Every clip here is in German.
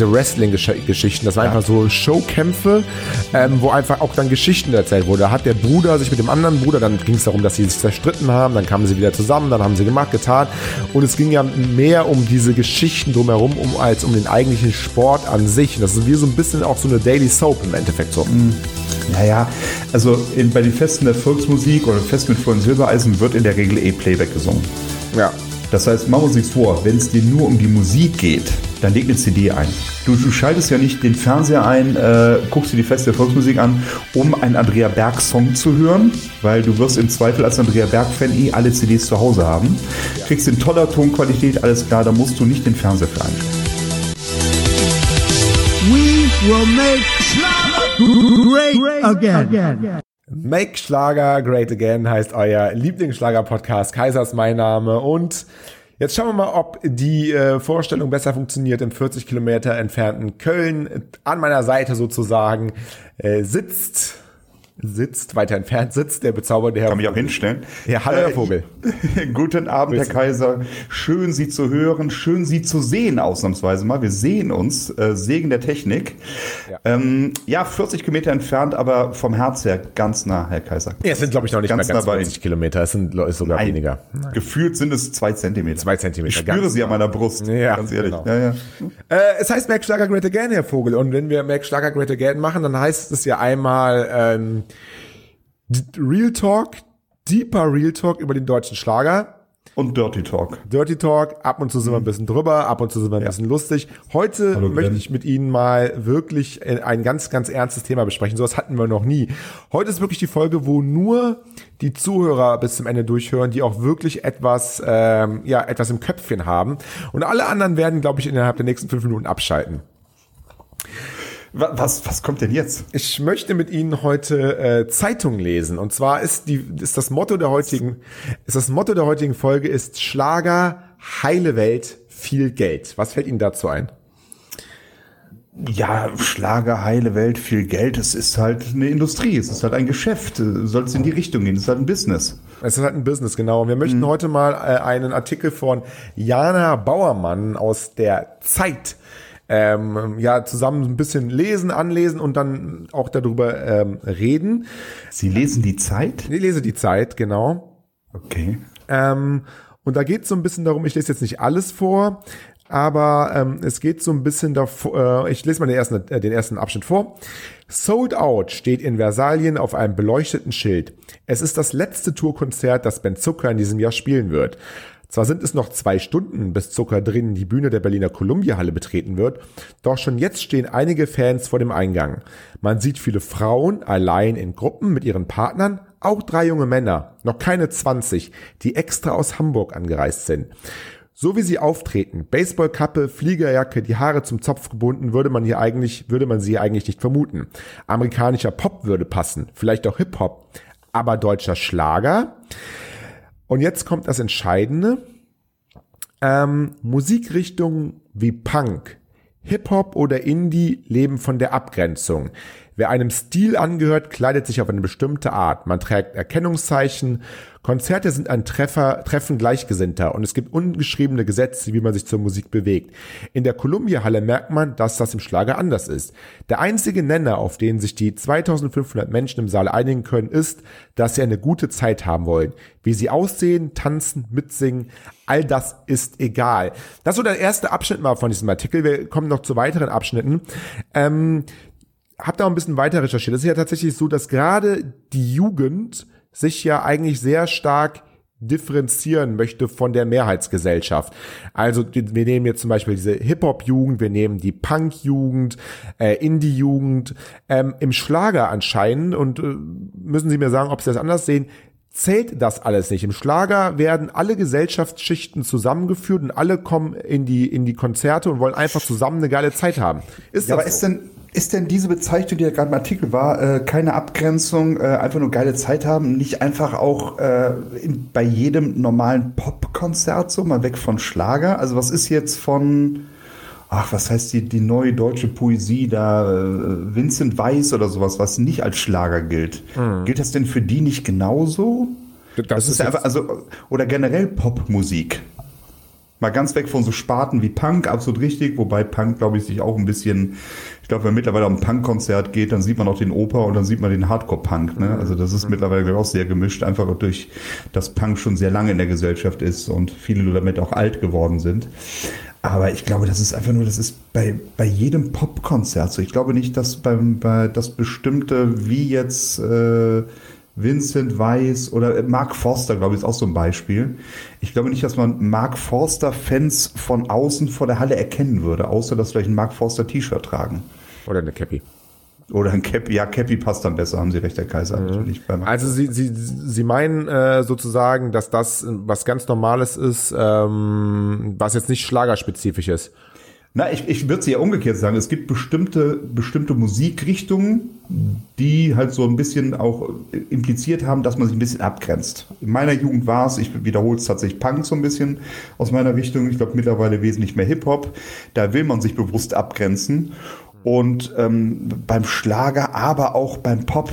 diese Wrestling-Geschichten. Das waren ja. einfach so Showkämpfe, ähm, wo einfach auch dann Geschichten erzählt wurde. Da hat der Bruder sich mit dem anderen Bruder, dann ging es darum, dass sie sich zerstritten haben, dann kamen sie wieder zusammen, dann haben sie gemacht, getan. Und es ging ja mehr um diese Geschichten drumherum, um, als um den eigentlichen Sport an sich. Und das ist wie so ein bisschen auch so eine Daily Soap im Endeffekt so. Mhm. Naja, also in, bei den Festen der Volksmusik oder Festen mit vollen Silbereisen wird in der Regel eh Playback gesungen. Ja. Das heißt, machen wir uns nichts vor, wenn es dir nur um die Musik geht, dann leg eine CD ein. Du, du schaltest ja nicht den Fernseher ein, äh, guckst dir die Feste der Volksmusik an, um einen Andrea Berg-Song zu hören, weil du wirst im Zweifel als Andrea Berg-Fan eh alle CDs zu Hause haben. Kriegst in toller Tonqualität, alles klar, da musst du nicht den Fernseher für einstellen. We will make great again. Make Schlager Great Again heißt euer Lieblingsschlager-Podcast. Kaiser ist mein Name und jetzt schauen wir mal, ob die äh, Vorstellung besser funktioniert. Im 40 Kilometer entfernten Köln an meiner Seite sozusagen äh, sitzt sitzt, weiter entfernt sitzt, der bezaubernde Herr. Kann mich auch hinstellen. Ja, hallo Herr Vogel. Guten Abend, Herr Kaiser. Schön Sie zu hören, schön Sie zu sehen, ausnahmsweise mal. Wir sehen uns, äh, Segen der Technik. Ja. Ähm, ja, 40 Kilometer entfernt, aber vom Herz her ganz nah, Herr Kaiser. Ja, es sind, glaube ich, noch nicht ganz mehr ganz 40 Kilometer. Es sind ist sogar Nein. weniger. Nein. Gefühlt sind es zwei Zentimeter. Zwei Zentimeter. Ich spüre sie an meiner Brust. Ja, ganz ehrlich. Genau. Ja, ja. Äh, es heißt Mac Schlager Great Again, Herr Vogel. Und wenn wir Mac Schlager Great Again machen, dann heißt es ja einmal, ähm, Real Talk, deeper Real Talk über den deutschen Schlager. Und Dirty Talk. Dirty Talk, ab und zu sind wir ein bisschen drüber, ab und zu sind wir ein ja. bisschen lustig. Heute Hallo, möchte ich mit Ihnen mal wirklich ein ganz, ganz ernstes Thema besprechen. Sowas hatten wir noch nie. Heute ist wirklich die Folge, wo nur die Zuhörer bis zum Ende durchhören, die auch wirklich etwas, ähm, ja, etwas im Köpfchen haben. Und alle anderen werden, glaube ich, innerhalb der nächsten fünf Minuten abschalten. Was, was kommt denn jetzt? Ich möchte mit Ihnen heute äh, Zeitung lesen. Und zwar ist die ist das Motto der heutigen ist das Motto der heutigen Folge ist Schlager heile Welt viel Geld. Was fällt Ihnen dazu ein? Ja, Schlager, heile Welt, viel Geld. Es ist halt eine Industrie, es ist halt ein Geschäft. Soll es in die Richtung gehen? Es ist halt ein Business. Es ist halt ein Business, genau. Und wir möchten mhm. heute mal äh, einen Artikel von Jana Bauermann aus der Zeit ähm, ja zusammen ein bisschen lesen, anlesen und dann auch darüber ähm, reden. Sie lesen die Zeit? Ich lese die Zeit, genau. Okay. Ähm, und da geht es so ein bisschen darum, ich lese jetzt nicht alles vor, aber ähm, es geht so ein bisschen davor, äh, ich lese mal den ersten, äh, den ersten Abschnitt vor. Sold Out steht in Versalien auf einem beleuchteten Schild. Es ist das letzte Tourkonzert, das Ben Zucker in diesem Jahr spielen wird. Zwar sind es noch zwei Stunden, bis Zucker drin die Bühne der Berliner Columbia-Halle betreten wird, doch schon jetzt stehen einige Fans vor dem Eingang. Man sieht viele Frauen allein in Gruppen mit ihren Partnern, auch drei junge Männer, noch keine 20, die extra aus Hamburg angereist sind. So wie sie auftreten, Baseballkappe, Fliegerjacke, die Haare zum Zopf gebunden, würde man hier eigentlich, würde man sie eigentlich nicht vermuten. Amerikanischer Pop würde passen, vielleicht auch Hip-Hop, aber deutscher Schlager? Und jetzt kommt das Entscheidende. Ähm, Musikrichtungen wie Punk, Hip-Hop oder Indie leben von der Abgrenzung. Wer einem Stil angehört, kleidet sich auf eine bestimmte Art. Man trägt Erkennungszeichen. Konzerte sind ein Treffer, Treffen Gleichgesinnter und es gibt ungeschriebene Gesetze, wie man sich zur Musik bewegt. In der Columbia-Halle merkt man, dass das im Schlager anders ist. Der einzige Nenner, auf den sich die 2500 Menschen im Saal einigen können, ist, dass sie eine gute Zeit haben wollen. Wie sie aussehen, tanzen, mitsingen, all das ist egal. Das so der erste Abschnitt mal von diesem Artikel. Wir kommen noch zu weiteren Abschnitten. Ähm, habe da ein bisschen weiter recherchiert. Es ist ja tatsächlich so, dass gerade die Jugend sich ja eigentlich sehr stark differenzieren möchte von der Mehrheitsgesellschaft. Also wir nehmen jetzt zum Beispiel diese Hip-Hop-Jugend, wir nehmen die Punk-Jugend, äh, Indie-Jugend. Ähm, Im Schlager anscheinend, und äh, müssen Sie mir sagen, ob Sie das anders sehen, zählt das alles nicht. Im Schlager werden alle Gesellschaftsschichten zusammengeführt und alle kommen in die, in die Konzerte und wollen einfach zusammen eine geile Zeit haben. Ist ja, aber so? ist denn, ist denn diese Bezeichnung, die ja gerade im Artikel war, äh, keine Abgrenzung, äh, einfach nur geile Zeit haben, nicht einfach auch äh, in, bei jedem normalen Popkonzert so, mal weg von Schlager? Also was ist jetzt von, ach, was heißt die, die neue deutsche Poesie da, äh, Vincent Weiss oder sowas, was nicht als Schlager gilt? Mhm. Gilt das denn für die nicht genauso? Das, das ist, ist einfach, also, oder generell Popmusik. Mal ganz weg von so Sparten wie Punk, absolut richtig, wobei Punk, glaube ich, sich auch ein bisschen, ich glaube, wenn mittlerweile um ein Punk-Konzert geht, dann sieht man auch den Oper und dann sieht man den Hardcore-Punk. Ne? Also das ist mhm. mittlerweile auch sehr gemischt, einfach durch, dass Punk schon sehr lange in der Gesellschaft ist und viele damit auch alt geworden sind. Aber ich glaube, das ist einfach nur, das ist bei, bei jedem Popkonzert so. Ich glaube nicht, dass beim, bei das bestimmte, wie jetzt äh, Vincent Weiss oder Mark Forster, glaube ich, ist auch so ein Beispiel. Ich glaube nicht, dass man Mark Forster-Fans von außen vor der Halle erkennen würde, außer dass vielleicht ein Mark Forster-T-Shirt tragen. Oder eine Cappy. Oder ein Cappy, ja, Cappy passt dann besser, haben Sie recht, Herr Kaiser. Mhm. Natürlich also Sie, Sie, Sie meinen äh, sozusagen, dass das was ganz Normales ist, ähm, was jetzt nicht schlagerspezifisch ist. Na, ich, ich würde es ja umgekehrt sagen. Es gibt bestimmte, bestimmte Musikrichtungen, die halt so ein bisschen auch impliziert haben, dass man sich ein bisschen abgrenzt. In meiner Jugend war es, ich wiederhole es tatsächlich Punk so ein bisschen aus meiner Richtung. Ich glaube mittlerweile wesentlich mehr Hip-Hop. Da will man sich bewusst abgrenzen. Und ähm, beim Schlager, aber auch beim Pop,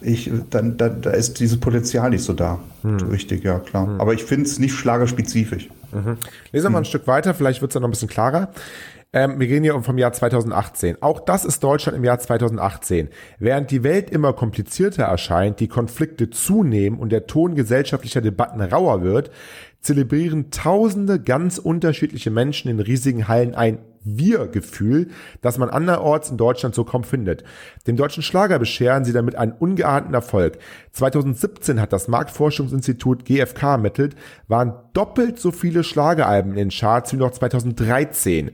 ich, dann, dann, da ist dieses Potenzial nicht so da. Hm. Richtig, ja, klar. Hm. Aber ich finde es nicht schlagerspezifisch. Mhm. Lesen wir mal ein Stück weiter, vielleicht wird es dann noch ein bisschen klarer. Ähm, wir gehen hier vom Jahr 2018. Auch das ist Deutschland im Jahr 2018. Während die Welt immer komplizierter erscheint, die Konflikte zunehmen und der Ton gesellschaftlicher Debatten rauer wird, zelebrieren tausende ganz unterschiedliche Menschen in riesigen Hallen ein wir-Gefühl, das man anderorts in Deutschland so kaum findet. Dem deutschen Schlager bescheren sie damit einen ungeahnten Erfolg. 2017 hat das Marktforschungsinstitut GfK ermittelt, waren doppelt so viele Schlageralben in den Charts wie noch 2013.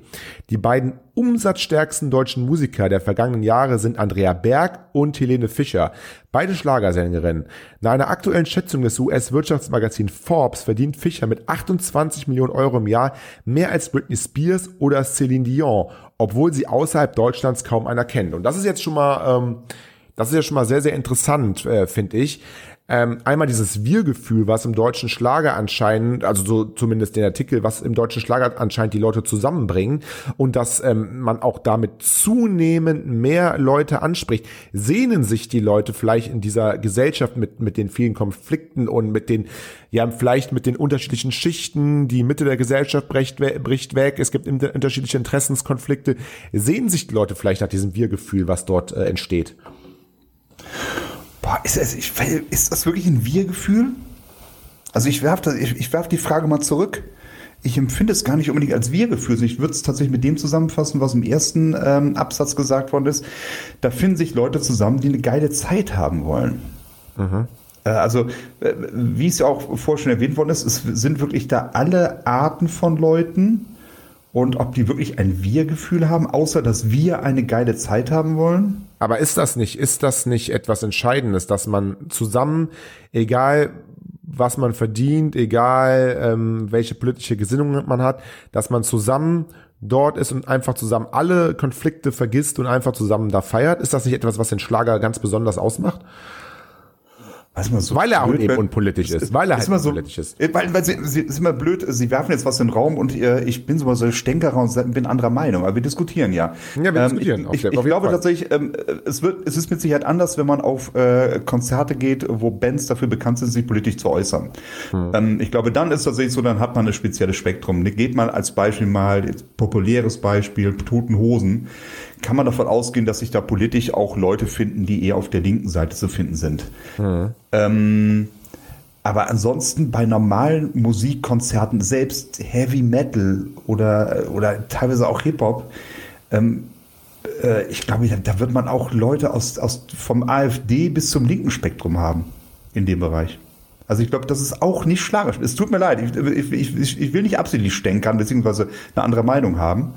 Die beiden umsatzstärksten deutschen Musiker der vergangenen Jahre sind Andrea Berg und Helene Fischer, beide Schlagersängerinnen. Nach einer aktuellen Schätzung des US-Wirtschaftsmagazins Forbes verdient Fischer mit 28 Millionen Euro im Jahr mehr als Britney Spears oder Celine Dion, obwohl sie außerhalb Deutschlands kaum einer kennt. Und das ist jetzt schon mal, ähm, das ist ja schon mal sehr, sehr interessant, äh, finde ich ähm, einmal dieses Wir-Gefühl, was im deutschen Schlager anscheinend, also so zumindest den Artikel, was im deutschen Schlager anscheinend die Leute zusammenbringen und dass ähm, man auch damit zunehmend mehr Leute anspricht. Sehnen sich die Leute vielleicht in dieser Gesellschaft mit, mit den vielen Konflikten und mit den, ja, vielleicht mit den unterschiedlichen Schichten, die Mitte der Gesellschaft bricht, bricht weg, es gibt unterschiedliche Interessenskonflikte. Sehnen sich die Leute vielleicht nach diesem Wir-Gefühl, was dort äh, entsteht? Boah, ist, das, ich, ist das wirklich ein Wir-Gefühl? Also ich werfe ich, ich werf die Frage mal zurück. Ich empfinde es gar nicht unbedingt als Wir-Gefühl. Ich würde es tatsächlich mit dem zusammenfassen, was im ersten ähm, Absatz gesagt worden ist. Da finden sich Leute zusammen, die eine geile Zeit haben wollen. Mhm. Äh, also, äh, wie es ja auch vorher schon erwähnt worden ist, es sind wirklich da alle Arten von Leuten. Und ob die wirklich ein Wir-Gefühl haben, außer dass wir eine geile Zeit haben wollen? Aber ist das nicht, ist das nicht etwas Entscheidendes, dass man zusammen, egal was man verdient, egal ähm, welche politische Gesinnung man hat, dass man zusammen dort ist und einfach zusammen alle Konflikte vergisst und einfach zusammen da feiert? Ist das nicht etwas, was den Schlager ganz besonders ausmacht? So weil er auch eben unpolitisch ist, weil er halt so, unpolitisch ist. Weil, weil sie, sie ist immer blöd, sie werfen jetzt was in den Raum und äh, ich bin so so Stänkerer und bin anderer Meinung, aber wir diskutieren ja. Ja, wir ähm, diskutieren. Ich, ich, ich glaube Fall. tatsächlich, ähm, es wird, es ist mit Sicherheit anders, wenn man auf äh, Konzerte geht, wo Bands dafür bekannt sind, sich politisch zu äußern. Hm. Ähm, ich glaube, dann ist tatsächlich so, dann hat man ein spezielles Spektrum. Geht mal als Beispiel mal, populäres Beispiel, Toten Hosen kann man davon ausgehen, dass sich da politisch auch Leute finden, die eher auf der linken Seite zu finden sind. Mhm. Ähm, aber ansonsten bei normalen Musikkonzerten, selbst Heavy Metal oder, oder teilweise auch Hip-Hop, ähm, äh, ich glaube, da, wird man auch Leute aus, aus, vom AfD bis zum linken Spektrum haben in dem Bereich. Also ich glaube, das ist auch nicht schlagerisch. Es tut mir leid, ich, ich, ich, ich will nicht absichtlich stänkern, beziehungsweise eine andere Meinung haben.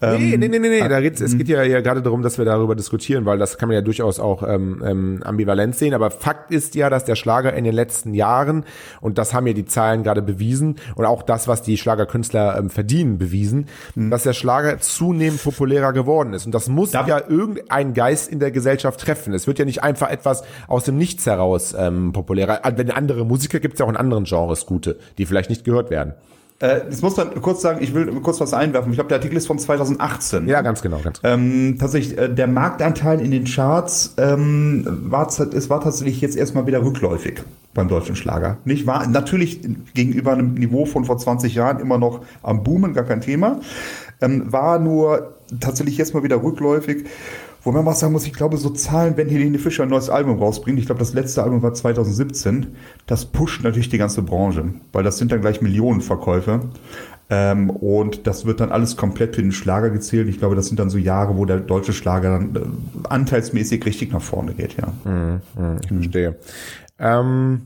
Nee, ähm, nee, nee, nee, nee. Da geht's, es hm. geht ja, ja gerade darum, dass wir darüber diskutieren, weil das kann man ja durchaus auch ähm, ähm, ambivalent sehen. Aber Fakt ist ja, dass der Schlager in den letzten Jahren, und das haben ja die Zahlen gerade bewiesen, und auch das, was die Schlagerkünstler ähm, verdienen, bewiesen, mhm. dass der Schlager zunehmend populärer geworden ist. Und das muss Darf ja irgendein Geist in der Gesellschaft treffen. Es wird ja nicht einfach etwas aus dem Nichts heraus ähm, populärer. Wenn andere Musiker gibt es ja auch in anderen Genres gute, die vielleicht nicht gehört werden. Äh, das muss man kurz sagen, ich will kurz was einwerfen. Ich glaube, der Artikel ist von 2018. Ja, ganz genau. Ganz genau. Ähm, tatsächlich, äh, der Marktanteil in den Charts ähm, war, es war tatsächlich jetzt erstmal wieder rückläufig beim deutschen Schlager. Nicht wahr? Natürlich gegenüber einem Niveau von vor 20 Jahren immer noch am Boomen, gar kein Thema. Ähm, war nur tatsächlich jetzt mal wieder rückläufig. Wo man mal sagen muss, ich glaube, so Zahlen, wenn Helene Fischer ein neues Album rausbringt, ich glaube, das letzte Album war 2017, das pusht natürlich die ganze Branche, weil das sind dann gleich Millionenverkäufe. Ähm, und das wird dann alles komplett für den Schlager gezählt. Ich glaube, das sind dann so Jahre, wo der deutsche Schlager dann äh, anteilsmäßig richtig nach vorne geht, ja. Mhm, mh, ich verstehe. Ähm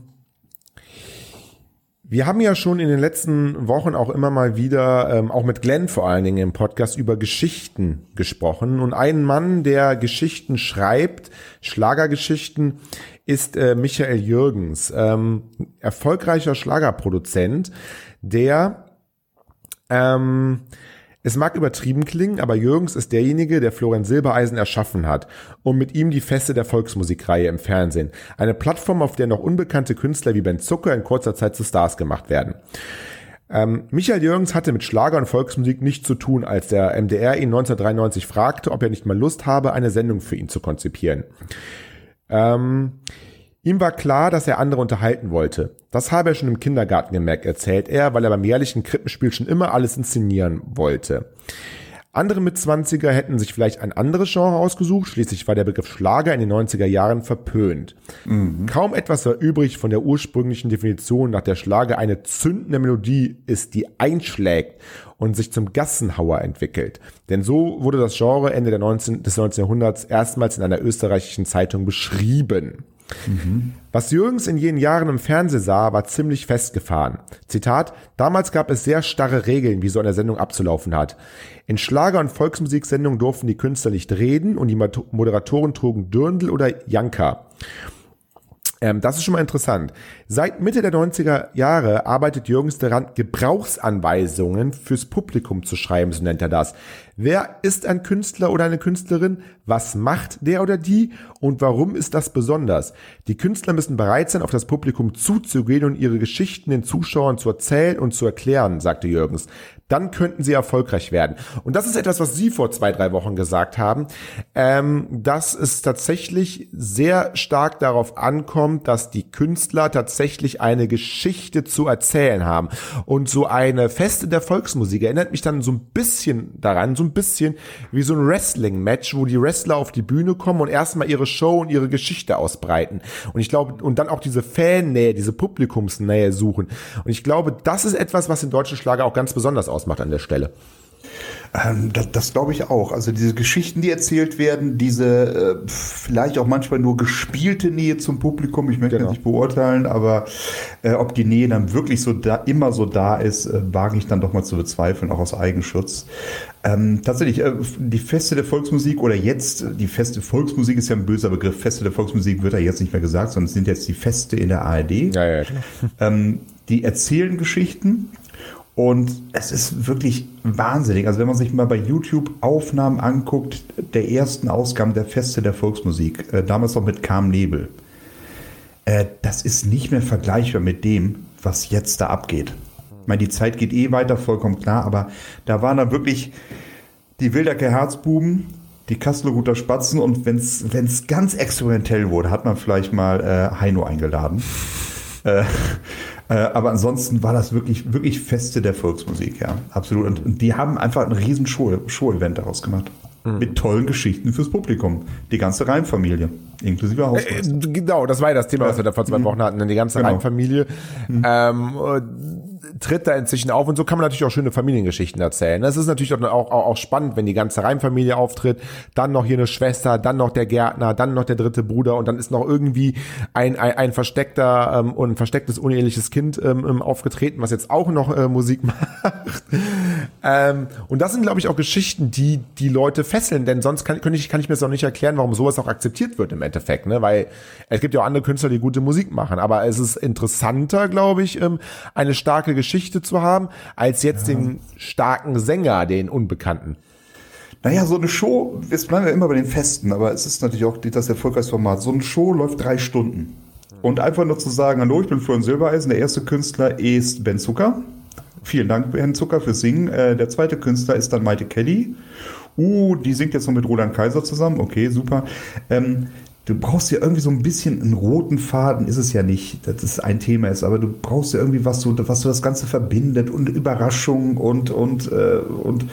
wir haben ja schon in den letzten Wochen auch immer mal wieder, ähm, auch mit Glenn vor allen Dingen im Podcast, über Geschichten gesprochen. Und ein Mann, der Geschichten schreibt, Schlagergeschichten, ist äh, Michael Jürgens, ähm, erfolgreicher Schlagerproduzent, der ähm, es mag übertrieben klingen, aber Jürgens ist derjenige, der Florian Silbereisen erschaffen hat und mit ihm die Feste der Volksmusikreihe im Fernsehen. Eine Plattform, auf der noch unbekannte Künstler wie Ben Zucker in kurzer Zeit zu Stars gemacht werden. Ähm, Michael Jürgens hatte mit Schlager und Volksmusik nichts zu tun, als der MDR ihn 1993 fragte, ob er nicht mal Lust habe, eine Sendung für ihn zu konzipieren. Ähm, Ihm war klar, dass er andere unterhalten wollte. Das habe er schon im Kindergarten gemerkt, erzählt er, weil er beim jährlichen Krippenspiel schon immer alles inszenieren wollte. Andere Mitzwanziger hätten sich vielleicht ein anderes Genre ausgesucht, schließlich war der Begriff Schlager in den 90er Jahren verpönt. Mhm. Kaum etwas war übrig von der ursprünglichen Definition, nach der Schlager eine zündende Melodie ist, die einschlägt und sich zum Gassenhauer entwickelt. Denn so wurde das Genre Ende 19, des 1900s erstmals in einer österreichischen Zeitung beschrieben. Was Jürgens in jenen Jahren im Fernsehen sah, war ziemlich festgefahren. Zitat, damals gab es sehr starre Regeln, wie so eine Sendung abzulaufen hat. In Schlager- und Volksmusiksendungen durften die Künstler nicht reden und die Moderatoren trugen Dürndl oder Janka. Ähm, das ist schon mal interessant. Seit Mitte der 90er Jahre arbeitet Jürgens daran, Gebrauchsanweisungen fürs Publikum zu schreiben, so nennt er das. Wer ist ein Künstler oder eine Künstlerin? Was macht der oder die? Und warum ist das besonders? Die Künstler müssen bereit sein, auf das Publikum zuzugehen und ihre Geschichten den Zuschauern zu erzählen und zu erklären, sagte Jürgens dann könnten sie erfolgreich werden. Und das ist etwas, was Sie vor zwei, drei Wochen gesagt haben, ähm, dass es tatsächlich sehr stark darauf ankommt, dass die Künstler tatsächlich eine Geschichte zu erzählen haben. Und so eine Feste der Volksmusik erinnert mich dann so ein bisschen daran, so ein bisschen wie so ein Wrestling-Match, wo die Wrestler auf die Bühne kommen und erstmal ihre Show und ihre Geschichte ausbreiten. Und ich glaube, und dann auch diese Fannähe, diese Publikumsnähe suchen. Und ich glaube, das ist etwas, was den deutschen Schlager auch ganz besonders ausmacht ausmacht an der Stelle. Ähm, das, das glaube ich auch. Also diese Geschichten, die erzählt werden, diese äh, vielleicht auch manchmal nur gespielte Nähe zum Publikum, ich möchte genau. nicht beurteilen, aber äh, ob die Nähe dann wirklich so da, immer so da ist, äh, wage ich dann doch mal zu bezweifeln, auch aus Eigenschutz. Ähm, tatsächlich, äh, die Feste der Volksmusik oder jetzt, die Feste Volksmusik ist ja ein böser Begriff, Feste der Volksmusik wird ja jetzt nicht mehr gesagt, sondern es sind jetzt die Feste in der ARD. Ja, ja, genau. ähm, die erzählen Geschichten und es ist wirklich wahnsinnig. Also wenn man sich mal bei YouTube Aufnahmen anguckt, der ersten Ausgaben der Feste der Volksmusik, äh, damals noch mit Carm Nebel, äh, das ist nicht mehr vergleichbar mit dem, was jetzt da abgeht. Ich meine, die Zeit geht eh weiter, vollkommen klar, aber da waren dann wirklich die Wilderke Herzbuben, die Kasseler Spatzen und wenn es ganz experimentell wurde, hat man vielleicht mal äh, Heino eingeladen. äh, äh, aber ansonsten war das wirklich, wirklich Feste der Volksmusik, ja, absolut. Und, und die haben einfach ein riesen Show-Event Show daraus gemacht. Mhm. Mit tollen Geschichten fürs Publikum. Die ganze Reimfamilie, inklusive Hausmeister. Äh, genau, das war ja das Thema, was wir da vor zwei mhm. Wochen hatten. Die ganze genau. Reimfamilie. Mhm. Ähm, tritt da inzwischen auf und so kann man natürlich auch schöne Familiengeschichten erzählen. Das ist natürlich auch, auch, auch spannend, wenn die ganze Reimfamilie auftritt, dann noch hier eine Schwester, dann noch der Gärtner, dann noch der dritte Bruder und dann ist noch irgendwie ein, ein, ein versteckter ähm, und verstecktes uneheliches Kind ähm, ähm aufgetreten, was jetzt auch noch äh, Musik macht. ähm, und das sind, glaube ich, auch Geschichten, die die Leute fesseln, denn sonst kann, kann, ich, kann ich mir das auch nicht erklären, warum sowas auch akzeptiert wird im Endeffekt, ne? weil es gibt ja auch andere Künstler, die gute Musik machen, aber es ist interessanter, glaube ich, ähm, eine starke Geschichte zu haben, als jetzt ja. den starken Sänger, den Unbekannten. Naja, so eine Show, jetzt bleiben wir immer bei den Festen, aber es ist natürlich auch das Erfolgsformat. So eine Show läuft drei Stunden. Und einfach nur zu sagen, hallo, ich bin Florian Silbereisen, der erste Künstler ist Ben Zucker. Vielen Dank, Herrn Zucker, fürs Singen. Äh, der zweite Künstler ist dann Maite Kelly. Uh, die singt jetzt noch mit Roland Kaiser zusammen. Okay, super. Ähm, du brauchst ja irgendwie so ein bisschen einen roten Faden, ist es ja nicht, dass es ein Thema ist, aber du brauchst ja irgendwie was, so, was so das Ganze verbindet und Überraschung und, und, äh, und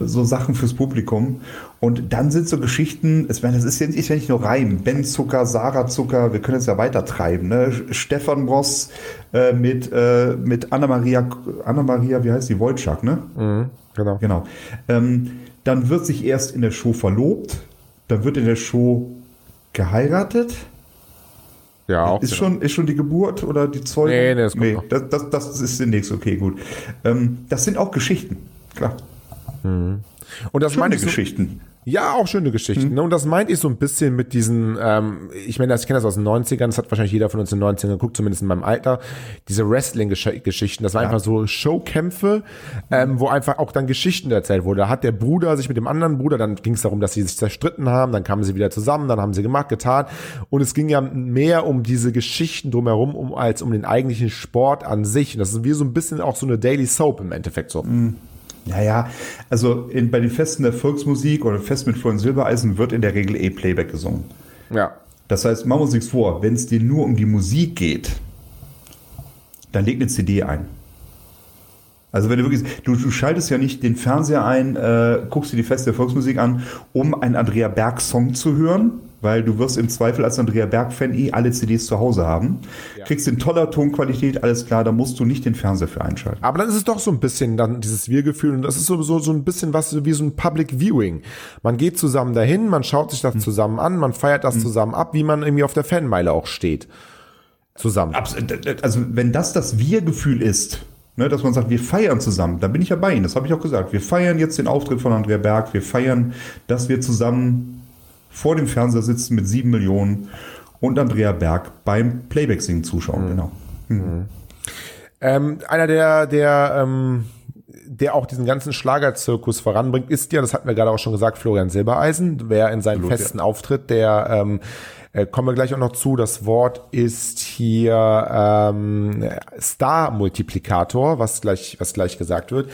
so Sachen fürs Publikum. Und dann sind so Geschichten, es, das ist ja, ist ja nicht nur Reim, Ben Zucker, Sarah Zucker, wir können es ja weiter treiben. Ne? Stefan Bross äh, mit, äh, mit Anna-Maria, Anna-Maria, wie heißt die, Wojcik, ne? Mhm, genau. genau. Ähm, dann wird sich erst in der Show verlobt, dann wird in der Show geheiratet. Ja, auch. Ist, genau. schon, ist schon die Geburt oder die Zeugung? Nee, nee, das, nee das, das, das, ist demnächst okay, gut. Ähm, das sind auch Geschichten, klar. Mhm. Und das Schöne Geschichten. Ja, auch schöne Geschichten. Mhm. Und das meint ich so ein bisschen mit diesen, ähm, ich meine, ich kenne das aus den 90ern, das hat wahrscheinlich jeder von uns in den 90ern geguckt, zumindest in meinem Alter, diese Wrestling-Geschichten. Das waren ja. einfach so Showkämpfe, ähm, wo einfach auch dann Geschichten erzählt wurde. Da hat der Bruder sich mit dem anderen Bruder, dann ging es darum, dass sie sich zerstritten haben, dann kamen sie wieder zusammen, dann haben sie gemacht, getan. Und es ging ja mehr um diese Geschichten drumherum, um, als um den eigentlichen Sport an sich. Und das ist wie so ein bisschen auch so eine Daily Soap im Endeffekt so. Mhm. Naja, also in, bei den Festen der Volksmusik oder Fest mit Florian Silbereisen wird in der Regel eh Playback gesungen. Ja. Das heißt, machen wir uns nichts vor, wenn es dir nur um die Musik geht, dann leg eine CD ein. Also wenn du wirklich, du, du schaltest ja nicht den Fernseher ein, äh, guckst dir die Feste der Volksmusik an, um einen Andrea Berg Song zu hören, weil du wirst im Zweifel als Andrea Berg-Fan eh alle CDs zu Hause haben. Ja. Kriegst in toller Tonqualität, alles klar, da musst du nicht den Fernseher für einschalten. Aber dann ist es doch so ein bisschen dann dieses Wir-Gefühl und das ist sowieso so ein bisschen was wie so ein Public Viewing. Man geht zusammen dahin, man schaut sich das mhm. zusammen an, man feiert das mhm. zusammen ab, wie man irgendwie auf der Fanmeile auch steht. Zusammen. Also wenn das das Wir-Gefühl ist, ne, dass man sagt, wir feiern zusammen, da bin ich ja bei Ihnen, das habe ich auch gesagt. Wir feiern jetzt den Auftritt von Andrea Berg, wir feiern, dass wir zusammen vor dem Fernseher sitzen mit sieben Millionen und Andrea Berg beim Playback-Singen zuschauen. Mhm. Genau. Mhm. Ähm, einer der, der, ähm, der auch diesen ganzen Schlagerzirkus voranbringt, ist ja, das hatten wir gerade auch schon gesagt, Florian Silbereisen, wer in seinem Blut, festen ja. Auftritt, der ähm, äh, kommen wir gleich auch noch zu. Das Wort ist hier ähm, Star-Multiplikator, was gleich, was gleich gesagt wird.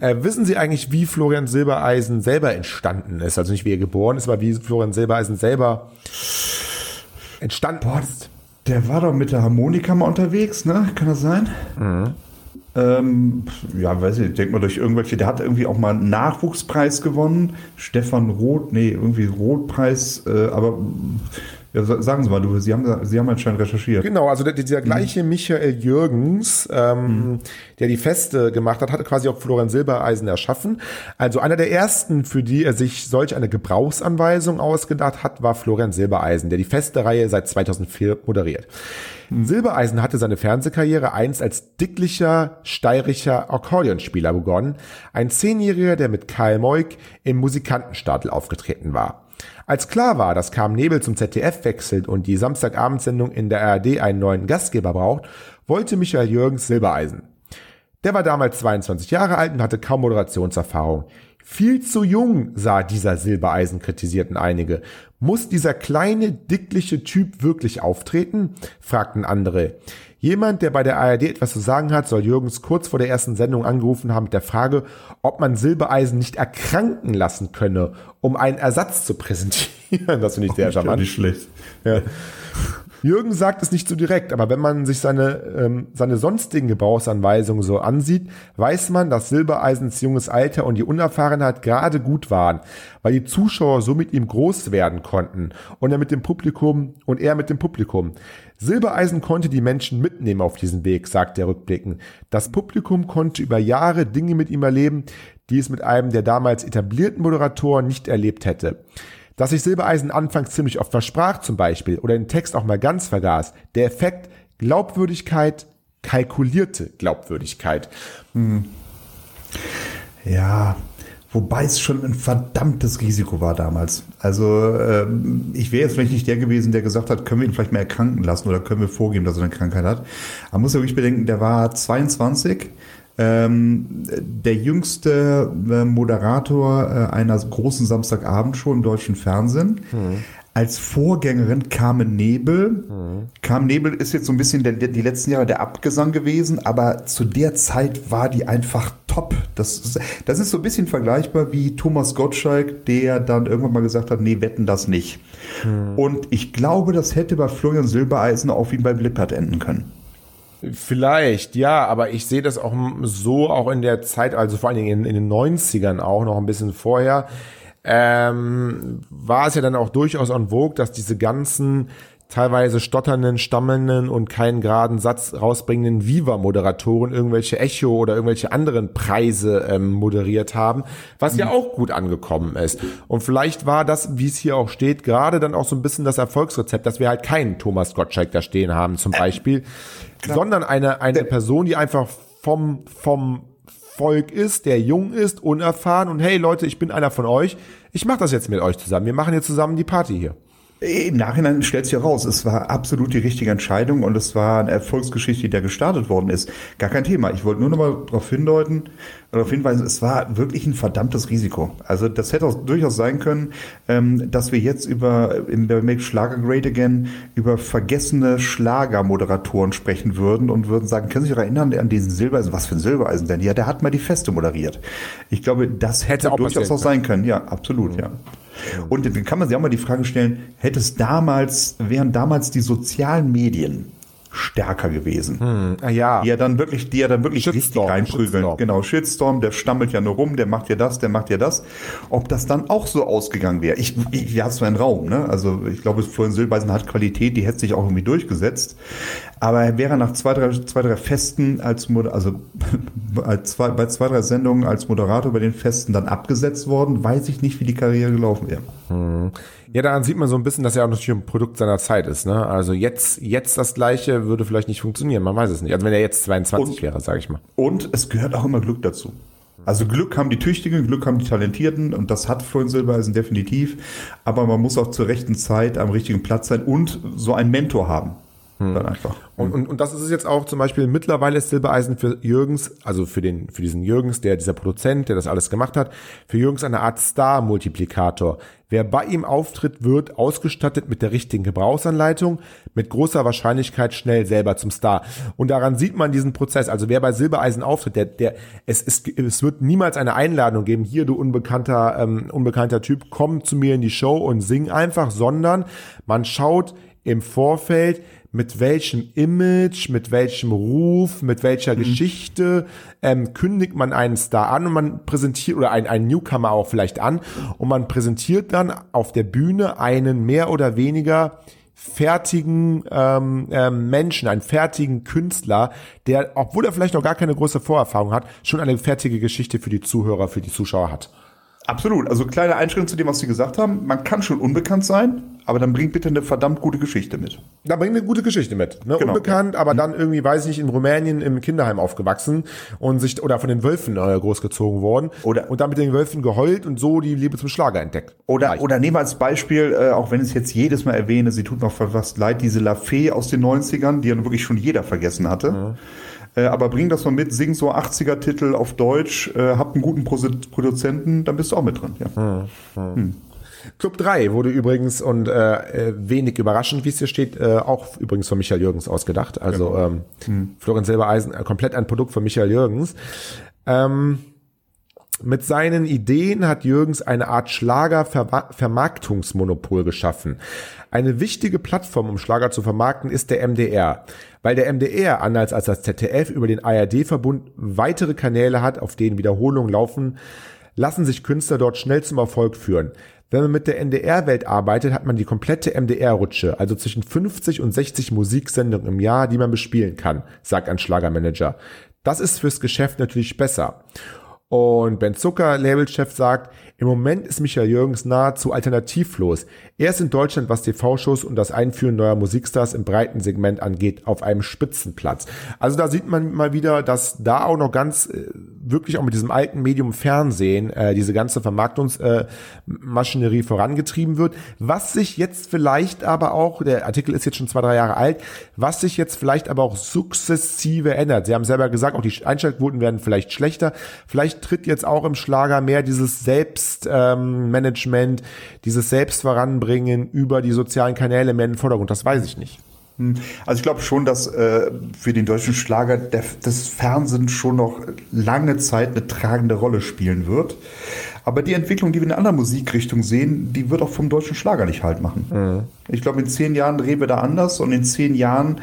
Äh, wissen Sie eigentlich, wie Florian Silbereisen selber entstanden ist? Also nicht wie er geboren ist, aber wie Florian Silbereisen selber entstanden Boah, ist. Der war doch mit der Harmonika mal unterwegs, ne? Kann das sein? Mhm. Ähm, ja, weiß ich, denk mal durch irgendwelche, der hat irgendwie auch mal einen Nachwuchspreis gewonnen. Stefan Roth, nee, irgendwie Rotpreis, äh, aber ja, sagen Sie mal, du, Sie haben, Sie haben anscheinend recherchiert. Genau, also der, dieser gleiche mhm. Michael Jürgens, ähm, mhm. der die Feste gemacht hat, hatte quasi auch Florian Silbereisen erschaffen. Also einer der ersten, für die er sich solch eine Gebrauchsanweisung ausgedacht hat, war Florian Silbereisen, der die Feste-Reihe seit 2004 moderiert. Mhm. Silbereisen hatte seine Fernsehkarriere einst als dicklicher, steirischer Akkordeonspieler begonnen, ein Zehnjähriger, der mit Karl Moik im Musikantenstadel aufgetreten war. Als klar war, dass Carmen Nebel zum ZDF wechselt und die Samstagabendsendung in der ARD einen neuen Gastgeber braucht, wollte Michael Jürgens Silbereisen. Der war damals 22 Jahre alt und hatte kaum Moderationserfahrung. Viel zu jung, sah dieser Silbereisen, kritisierten einige. Muss dieser kleine, dickliche Typ wirklich auftreten? fragten andere. Jemand, der bei der ARD etwas zu sagen hat, soll Jürgens kurz vor der ersten Sendung angerufen haben mit der Frage, ob man Silbereisen nicht erkranken lassen könne, um einen Ersatz zu präsentieren. Das finde ich sehr charmant. Nicht schlecht. Ja. Jürgen sagt es nicht so direkt, aber wenn man sich seine, ähm, seine sonstigen Gebrauchsanweisungen so ansieht, weiß man, dass Silbereisens junges Alter und die Unerfahrenheit gerade gut waren, weil die Zuschauer so mit ihm groß werden konnten und er mit dem Publikum und er mit dem Publikum. Silbereisen konnte die Menschen mitnehmen auf diesen Weg, sagt er rückblickend. Das Publikum konnte über Jahre Dinge mit ihm erleben, die es mit einem der damals etablierten Moderatoren nicht erlebt hätte. Dass sich Silbereisen anfangs ziemlich oft versprach zum Beispiel oder den Text auch mal ganz vergaß. Der Effekt Glaubwürdigkeit, kalkulierte Glaubwürdigkeit. Hm. Ja, wobei es schon ein verdammtes Risiko war damals. Also ähm, ich wäre jetzt vielleicht nicht der gewesen, der gesagt hat, können wir ihn vielleicht mal erkranken lassen oder können wir vorgeben, dass er eine Krankheit hat. Man muss ja wirklich bedenken, der war 22, ähm, der jüngste äh, Moderator äh, einer großen Samstagabendshow im deutschen Fernsehen. Mhm. Als Vorgängerin Carmen Nebel. Mhm. Carmen Nebel ist jetzt so ein bisschen der, die letzten Jahre der Abgesang gewesen, aber zu der Zeit war die einfach top. Das, das ist so ein bisschen vergleichbar wie Thomas Gottschalk, der dann irgendwann mal gesagt hat, nee, wetten das nicht. Mhm. Und ich glaube, das hätte bei Florian Silbereisen auch wie bei Blippert enden können. Vielleicht, ja, aber ich sehe das auch so auch in der Zeit, also vor allen Dingen in, in den 90ern auch noch ein bisschen vorher, ähm, war es ja dann auch durchaus en vogue, dass diese ganzen teilweise stotternden, stammelnden und keinen geraden Satz rausbringenden Viva-Moderatoren irgendwelche Echo oder irgendwelche anderen Preise ähm, moderiert haben, was mhm. ja auch gut angekommen ist. Und vielleicht war das, wie es hier auch steht, gerade dann auch so ein bisschen das Erfolgsrezept, dass wir halt keinen Thomas Gottschalk da stehen haben zum Beispiel, äh, sondern eine, eine Person, die einfach vom, vom Volk ist, der jung ist, unerfahren und hey Leute, ich bin einer von euch, ich mache das jetzt mit euch zusammen, wir machen jetzt zusammen die Party hier. Im Nachhinein stellt sich heraus, es war absolut die richtige Entscheidung und es war eine Erfolgsgeschichte, die da gestartet worden ist. Gar kein Thema. Ich wollte nur noch mal darauf hindeuten, darauf hinweisen, es war wirklich ein verdammtes Risiko. Also das hätte auch durchaus sein können, ähm, dass wir jetzt über im Make Schlager Great Again über vergessene Schlagermoderatoren sprechen würden und würden sagen, können Sie sich erinnern an diesen Silbereisen? Was für ein Silbereisen denn? Ja, der hat mal die Feste moderiert. Ich glaube, das hätte, hätte auch durchaus auch sein können. Ja, absolut, mhm. ja. Und dann kann man sich auch mal die Frage stellen, hätte es damals, wären damals die sozialen Medien stärker gewesen. Hm, ah, ja. Die ja dann wirklich, die ja dann wirklich richtig reinprügeln. Shitstorm. Genau, Shitstorm, der stammelt ja nur rum, der macht ja das, der macht ja das. Ob das dann auch so ausgegangen wäre. Ich, ich ja, so einen Raum, ne? Also ich glaube, Florian Silbereisen hat Qualität, die hätte sich auch irgendwie durchgesetzt. Aber er wäre nach zwei, drei, zwei, drei Festen als also als zwei, bei zwei, drei Sendungen als Moderator bei den Festen dann abgesetzt worden, weiß ich nicht, wie die Karriere gelaufen wäre. Hm. Ja, daran sieht man so ein bisschen, dass er auch natürlich ein Produkt seiner Zeit ist. Ne? Also jetzt, jetzt das Gleiche würde vielleicht nicht funktionieren, man weiß es nicht. Also wenn er jetzt 22 und, wäre, sage ich mal. Und es gehört auch immer Glück dazu. Also Glück haben die Tüchtigen, Glück haben die Talentierten und das hat Florian Silbereisen definitiv. Aber man muss auch zur rechten Zeit am richtigen Platz sein und so einen Mentor haben. Hm. Dann einfach. Und, und, und das ist es jetzt auch zum Beispiel mittlerweile ist Silbereisen für Jürgens, also für den, für diesen Jürgens, der, dieser Produzent, der das alles gemacht hat, für Jürgens eine Art Star-Multiplikator. Wer bei ihm auftritt, wird ausgestattet mit der richtigen Gebrauchsanleitung, mit großer Wahrscheinlichkeit schnell selber zum Star. Und daran sieht man diesen Prozess. Also wer bei Silbereisen auftritt, der, der, es, es, es wird niemals eine Einladung geben, hier du unbekannter, ähm, unbekannter Typ, komm zu mir in die Show und sing einfach, sondern man schaut im Vorfeld, mit welchem Image, mit welchem Ruf, mit welcher mhm. Geschichte ähm, kündigt man einen Star an und man präsentiert oder einen, einen Newcomer auch vielleicht an und man präsentiert dann auf der Bühne einen mehr oder weniger fertigen ähm, ähm, Menschen, einen fertigen Künstler, der, obwohl er vielleicht noch gar keine große Vorerfahrung hat, schon eine fertige Geschichte für die Zuhörer, für die Zuschauer hat. Absolut. Also kleine Einschränkung zu dem, was Sie gesagt haben. Man kann schon unbekannt sein, aber dann bringt bitte eine verdammt gute Geschichte mit. Da bringt eine gute Geschichte mit. Ne? Genau. Unbekannt, aber mhm. dann irgendwie, weiß ich nicht, in Rumänien im Kinderheim aufgewachsen und sich oder von den Wölfen äh, großgezogen worden oder und dann mit den Wölfen geheult und so die Liebe zum Schlager entdeckt. Oder oder nehmen wir als Beispiel, äh, auch wenn ich es jetzt jedes Mal erwähne, sie tut mir fast leid, diese La Fee aus den 90ern, die ja wirklich schon jeder vergessen hatte. Mhm äh, aber bring das mal mit, sing so 80er-Titel auf Deutsch, äh, hab einen guten Pro Produzenten, dann bist du auch mit drin. Ja. Hm, hm. Hm. Club 3 wurde übrigens und äh, äh, wenig überraschend, wie es hier steht, äh, auch übrigens von Michael Jürgens ausgedacht. Also genau. ähm, hm. Florian Silbereisen, äh, komplett ein Produkt von Michael Jürgens. Ähm, mit seinen Ideen hat Jürgens eine Art Schlager-Vermarktungsmonopol geschaffen. Eine wichtige Plattform, um Schlager zu vermarkten, ist der MDR. Weil der MDR, anders als das ZDF, über den ARD-Verbund weitere Kanäle hat, auf denen Wiederholungen laufen, lassen sich Künstler dort schnell zum Erfolg führen. Wenn man mit der NDR-Welt arbeitet, hat man die komplette MDR-Rutsche, also zwischen 50 und 60 Musiksendungen im Jahr, die man bespielen kann, sagt ein Schlagermanager. Das ist fürs Geschäft natürlich besser. Und Ben Zucker, Labelchef, sagt, im Moment ist Michael Jürgens nahezu alternativlos. Er ist in Deutschland, was TV-Shows und das Einführen neuer Musikstars im breiten Segment angeht, auf einem Spitzenplatz. Also da sieht man mal wieder, dass da auch noch ganz äh, wirklich auch mit diesem alten Medium Fernsehen äh, diese ganze Vermarktungsmaschinerie äh, vorangetrieben wird. Was sich jetzt vielleicht aber auch, der Artikel ist jetzt schon zwei, drei Jahre alt, was sich jetzt vielleicht aber auch sukzessive ändert. Sie haben selber gesagt, auch die Einschaltquoten werden vielleicht schlechter. Vielleicht tritt jetzt auch im Schlager mehr dieses Selbstmanagement, ähm, dieses Selbstvoranbringen über die sozialen Kanäle mehr in den Vordergrund. Das weiß ich nicht. Hm. Also ich glaube schon, dass äh, für den deutschen Schlager der, das Fernsehen schon noch lange Zeit eine tragende Rolle spielen wird. Aber die Entwicklung, die wir in einer anderen Musikrichtung sehen, die wird auch vom deutschen Schlager nicht halt machen. Mhm. Ich glaube, in zehn Jahren drehen wir da anders und in zehn Jahren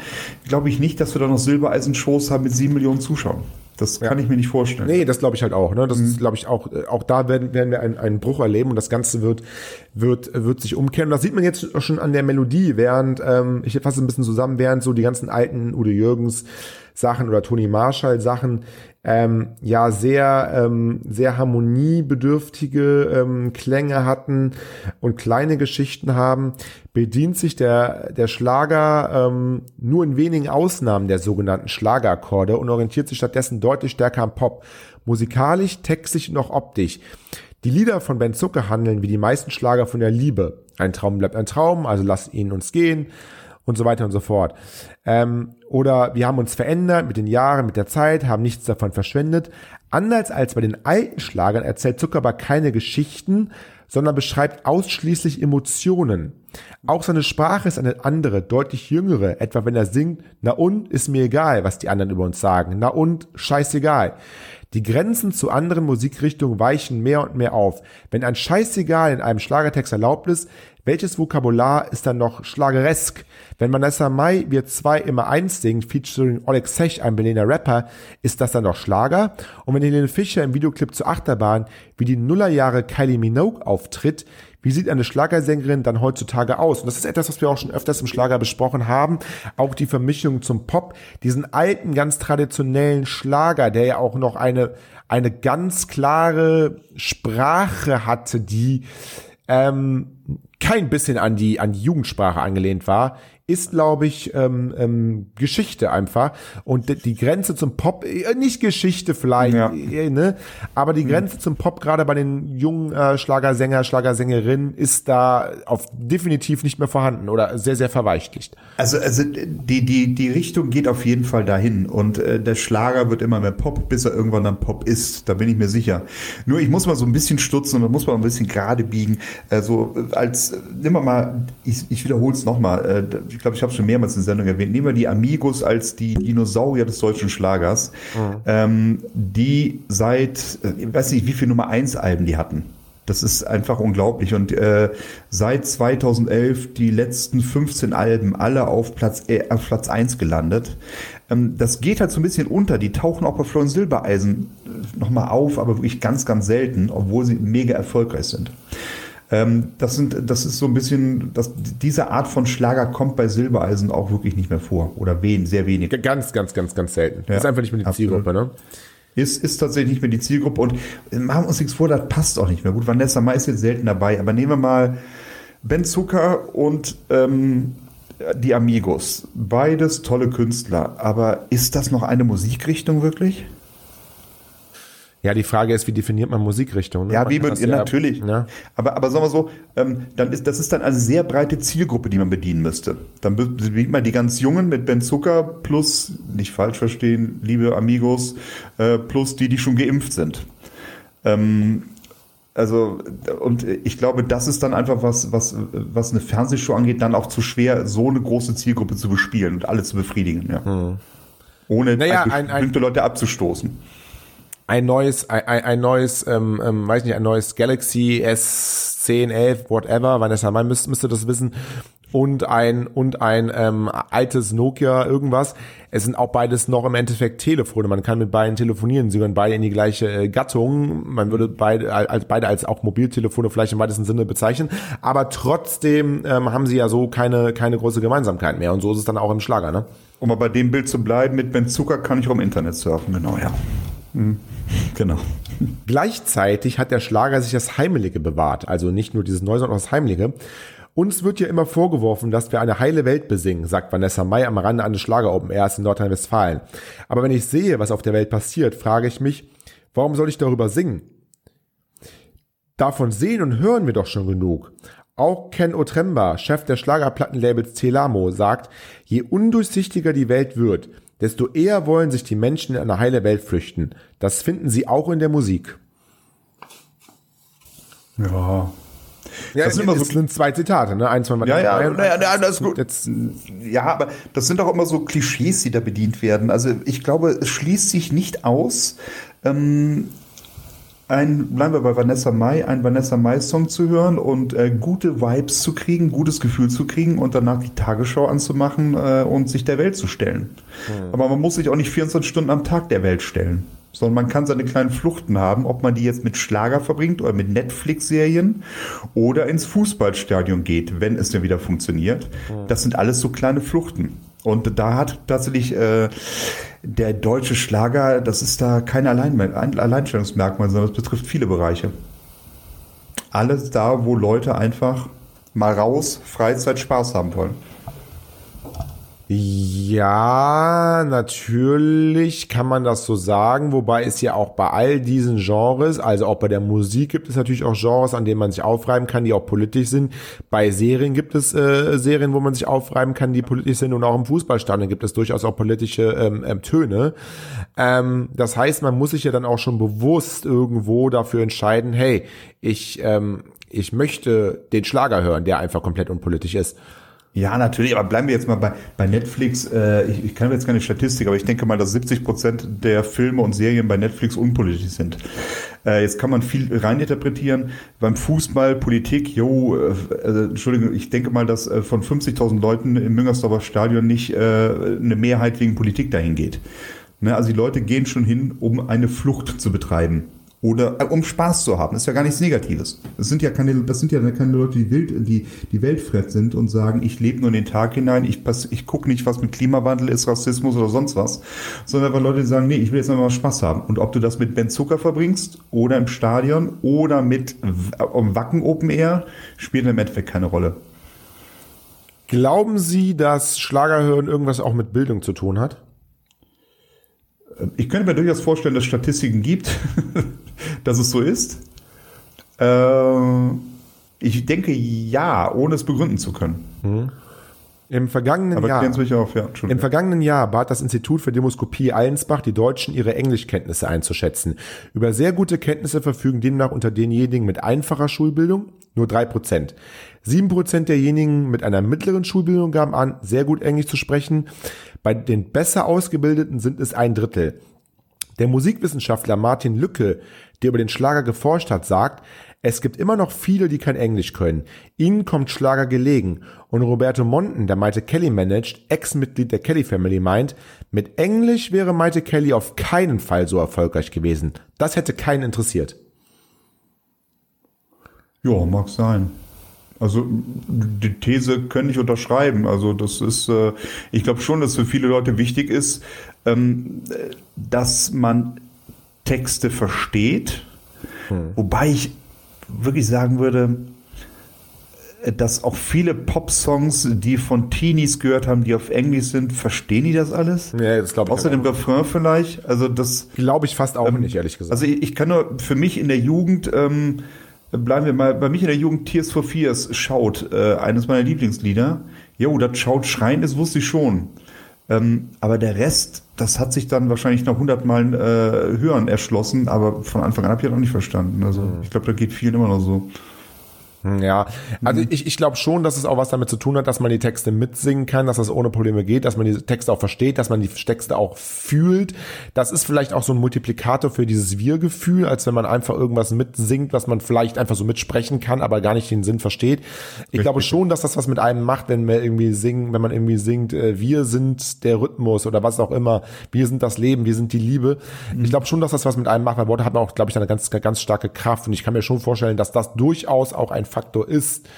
glaube ich nicht, dass wir da noch Silbereisen-Shows haben mit sieben Millionen Zuschauern. Das ja. kann ich mir nicht vorstellen. Nee, das glaube ich halt auch. Ne? Das mhm. glaube ich, auch, äh, auch da werden, werden wir einen, einen Bruch erleben und das Ganze wird, wird, wird sich umkehren. Und das sieht man jetzt schon an der Melodie, während, ähm, ich fasse ein bisschen zusammen, während so die ganzen alten Udo Jürgens Sachen oder Toni Marshall Sachen ähm, ja sehr ähm, sehr harmoniebedürftige ähm, Klänge hatten und kleine Geschichten haben, bedient sich der der Schlager ähm, nur in wenigen Ausnahmen der sogenannten Schlagerakkorde und orientiert sich stattdessen deutlich stärker am Pop. Musikalisch, textlich und auch optisch. Die Lieder von Ben Zucker handeln wie die meisten Schlager von der Liebe. Ein Traum bleibt ein Traum, also lass ihn uns gehen und so weiter und so fort. Ähm, oder wir haben uns verändert mit den Jahren, mit der Zeit, haben nichts davon verschwendet. Anders als bei den alten Schlagern erzählt Zuckerberg keine Geschichten, sondern beschreibt ausschließlich Emotionen. Auch seine Sprache ist eine andere, deutlich jüngere, etwa wenn er singt, na und, ist mir egal, was die anderen über uns sagen, na und, scheißegal. Die Grenzen zu anderen Musikrichtungen weichen mehr und mehr auf. Wenn ein Scheißegal in einem Schlagertext erlaubt ist, welches Vokabular ist dann noch schlageresk? Wenn Vanessa Mai Wir zwei immer eins singt, featuring Oleg Sech, ein Berliner Rapper, ist das dann noch Schlager? Und wenn Helene Fischer im Videoclip zur Achterbahn wie die Nullerjahre Kylie Minogue auftritt, wie sieht eine Schlagersängerin dann heutzutage aus? Und das ist etwas, was wir auch schon öfters im Schlager besprochen haben. Auch die Vermischung zum Pop, diesen alten, ganz traditionellen Schlager, der ja auch noch eine, eine ganz klare Sprache hatte, die ähm, kein bisschen an die, an die Jugendsprache angelehnt war, ist, glaube ich, ähm, ähm, Geschichte einfach. Und die Grenze zum Pop, äh, nicht Geschichte vielleicht, ja. äh, ne? aber die hm. Grenze mhm. zum Pop, gerade bei den jungen äh, Schlagersänger, Schlagersängerinnen, ist da auf definitiv nicht mehr vorhanden oder sehr, sehr verweichlicht. Also, also die, die, die Richtung geht auf jeden Fall dahin. Und äh, der Schlager wird immer mehr Pop, bis er irgendwann dann Pop ist. Da bin ich mir sicher. Nur ich muss mal so ein bisschen stutzen und da muss man ein bisschen gerade biegen. Also als, nimm mal, ich, ich wiederhole es nochmal. Äh, ich glaube, ich habe es schon mehrmals in der Sendung erwähnt, nehmen wir die Amigos als die Dinosaurier des deutschen Schlagers, mhm. ähm, die seit, äh, ich weiß nicht, wie viele Nummer 1 Alben die hatten. Das ist einfach unglaublich. Und äh, seit 2011 die letzten 15 Alben alle auf Platz, äh, auf Platz 1 gelandet. Ähm, das geht halt so ein bisschen unter. Die tauchen auch bei Florian Silbereisen äh, nochmal auf, aber wirklich ganz, ganz selten, obwohl sie mega erfolgreich sind. Ähm, das sind, das ist so ein bisschen, das, diese Art von Schlager kommt bei Silbereisen auch wirklich nicht mehr vor oder wen, sehr wenig. Ganz, ganz, ganz, ganz selten. Ja, ist einfach nicht mehr die absolut. Zielgruppe, ne? Ist, ist tatsächlich nicht mehr die Zielgruppe und machen wir uns nichts vor, das passt auch nicht mehr. Gut, Vanessa Mai ist jetzt selten dabei, aber nehmen wir mal Ben Zucker und ähm, die Amigos. Beides tolle Künstler, aber ist das noch eine Musikrichtung wirklich? Ja, die Frage ist, wie definiert man Musikrichtung? Ne? Ja, wie man, ja, natürlich. Ja. Aber, aber sagen wir so, ähm, dann ist, das ist dann eine sehr breite Zielgruppe, die man bedienen müsste. Dann bedient man die ganz Jungen mit Ben Zucker plus, nicht falsch verstehen, liebe Amigos, äh, plus die, die schon geimpft sind. Ähm, also, und ich glaube, das ist dann einfach was, was, was eine Fernsehshow angeht, dann auch zu schwer, so eine große Zielgruppe zu bespielen und alle zu befriedigen, ja. Hm. Ohne naja, ein, bestimmte ein, Leute abzustoßen ein neues, ein, ein neues, ähm, ähm, weiß nicht, ein neues Galaxy S10, 11, whatever, Vanessa Mai müsste, müsste das wissen, und ein und ein ähm, altes Nokia irgendwas. Es sind auch beides noch im Endeffekt Telefone. Man kann mit beiden telefonieren. Sie gehören beide in die gleiche äh, Gattung. Man würde beide als beide als auch Mobiltelefone vielleicht im weitesten Sinne bezeichnen. Aber trotzdem ähm, haben sie ja so keine keine große Gemeinsamkeit mehr. Und so ist es dann auch im Schlager, ne? Um mal bei dem Bild zu bleiben, mit Ben Zucker kann ich auch im Internet surfen, genau, ja. Hm. Genau. Gleichzeitig hat der Schlager sich das Heimelige bewahrt, also nicht nur dieses Neue, sondern auch das Heimelige. Uns wird ja immer vorgeworfen, dass wir eine heile Welt besingen, sagt Vanessa May am Rande eines Schlager Open Airs in Nordrhein-Westfalen. Aber wenn ich sehe, was auf der Welt passiert, frage ich mich, Warum soll ich darüber singen? Davon sehen und hören wir doch schon genug. Auch Ken Otremba, Chef der Schlagerplattenlabels Telamo, sagt, je undurchsichtiger die Welt wird, desto eher wollen sich die Menschen in eine heile Welt flüchten. Das finden sie auch in der Musik. Ja. Ja, das sind immer so sind zwei Zitate, ne? Eins von ja, ja, ja, ja, das ist gut. Jetzt, ja, aber das sind auch immer so Klischees, die da bedient werden. Also ich glaube, es schließt sich nicht aus, ähm, ein, bleiben wir bei Vanessa Mai, einen Vanessa Mai-Song zu hören und äh, gute Vibes zu kriegen, gutes Gefühl zu kriegen und danach die Tagesschau anzumachen äh, und sich der Welt zu stellen. Mhm. Aber man muss sich auch nicht 24 Stunden am Tag der Welt stellen, sondern man kann seine kleinen Fluchten haben, ob man die jetzt mit Schlager verbringt oder mit Netflix-Serien oder ins Fußballstadion geht, wenn es denn wieder funktioniert. Mhm. Das sind alles so kleine Fluchten. Und da hat tatsächlich äh, der deutsche Schlager, das ist da kein Allein Alleinstellungsmerkmal, sondern das betrifft viele Bereiche. Alles da, wo Leute einfach mal raus, Freizeit, Spaß haben wollen. Ja, natürlich kann man das so sagen, wobei es ja auch bei all diesen Genres, also auch bei der Musik gibt es natürlich auch Genres, an denen man sich aufreiben kann, die auch politisch sind. Bei Serien gibt es äh, Serien, wo man sich aufreiben kann, die politisch sind und auch im Fußballstadion gibt es durchaus auch politische ähm, ähm, Töne. Ähm, das heißt, man muss sich ja dann auch schon bewusst irgendwo dafür entscheiden, hey, ich, ähm, ich möchte den Schlager hören, der einfach komplett unpolitisch ist. Ja, natürlich, aber bleiben wir jetzt mal bei, bei Netflix. Äh, ich, ich kann jetzt keine Statistik, aber ich denke mal, dass 70 Prozent der Filme und Serien bei Netflix unpolitisch sind. Äh, jetzt kann man viel reininterpretieren. Beim Fußball, Politik, jo, äh, also, Entschuldigung, ich denke mal, dass äh, von 50.000 Leuten im Müngersdorfer Stadion nicht äh, eine Mehrheit wegen Politik dahin geht. Ne, also die Leute gehen schon hin, um eine Flucht zu betreiben oder äh, um Spaß zu haben. Das ist ja gar nichts Negatives. Das sind ja keine, das sind ja keine Leute, die wild, die, die weltfremd sind und sagen, ich lebe nur in den Tag hinein, ich, ich gucke nicht, was mit Klimawandel ist, Rassismus oder sonst was, sondern weil Leute sagen, nee, ich will jetzt einfach mal Spaß haben. Und ob du das mit Ben Zucker verbringst oder im Stadion oder mit um Wacken Open Air, spielt im Endeffekt keine Rolle. Glauben Sie, dass Schlagerhören irgendwas auch mit Bildung zu tun hat? Ich könnte mir durchaus vorstellen, dass es Statistiken gibt, dass es so ist. Äh, ich denke ja, ohne es begründen zu können. Mhm. Im vergangenen Aber Jahr, mich auf, ja, im vergangenen Jahr bat das Institut für Demoskopie Allensbach die Deutschen ihre Englischkenntnisse einzuschätzen. Über sehr gute Kenntnisse verfügen demnach unter denjenigen mit einfacher Schulbildung nur drei Prozent. Sieben Prozent derjenigen mit einer mittleren Schulbildung gaben an, sehr gut Englisch zu sprechen. Bei den besser ausgebildeten sind es ein Drittel. Der Musikwissenschaftler Martin Lücke, der über den Schlager geforscht hat, sagt, es gibt immer noch viele, die kein Englisch können. Ihnen kommt Schlager gelegen. Und Roberto Monten, der Maite Kelly managt, Ex-Mitglied der Kelly Family, meint, mit Englisch wäre Maite Kelly auf keinen Fall so erfolgreich gewesen. Das hätte keinen interessiert. Ja, mag sein. Also die These könnte ich unterschreiben. Also das ist, äh, ich glaube schon, dass für viele Leute wichtig ist, ähm, dass man Texte versteht. Hm. Wobei ich wirklich sagen würde, dass auch viele Pop-Songs, die von Teenies gehört haben, die auf Englisch sind, verstehen die das alles? Ja, das glaube ich. Außer dem Refrain vielleicht. Also das glaube ich fast auch ähm, nicht, ehrlich gesagt. Also ich, ich, kann nur für mich in der Jugend ähm, bleiben wir mal bei mich in der Jugend Tears for Fears schaut äh, eines meiner Lieblingslieder. Jo, das schaut schreien, das wusste ich schon. Ähm, aber der Rest, das hat sich dann wahrscheinlich nach hundertmal äh, hören erschlossen, aber von Anfang an habe ich das auch nicht verstanden. Also mhm. ich glaube, da geht vielen immer noch so. Ja, also mhm. ich, ich glaube schon, dass es auch was damit zu tun hat, dass man die Texte mitsingen kann, dass das ohne Probleme geht, dass man die Texte auch versteht, dass man die Texte auch fühlt. Das ist vielleicht auch so ein Multiplikator für dieses Wir-Gefühl, als wenn man einfach irgendwas mitsingt, was man vielleicht einfach so mitsprechen kann, aber gar nicht den Sinn versteht. Ich Richtig. glaube schon, dass das was mit einem macht, wenn man irgendwie singen, wenn man irgendwie singt, äh, wir sind der Rhythmus oder was auch immer, wir sind das Leben, wir sind die Liebe. Mhm. Ich glaube schon, dass das was mit einem macht, weil Worte haben auch, glaube ich, eine ganz, ganz starke Kraft und ich kann mir schon vorstellen, dass das durchaus auch ein Faktor ist.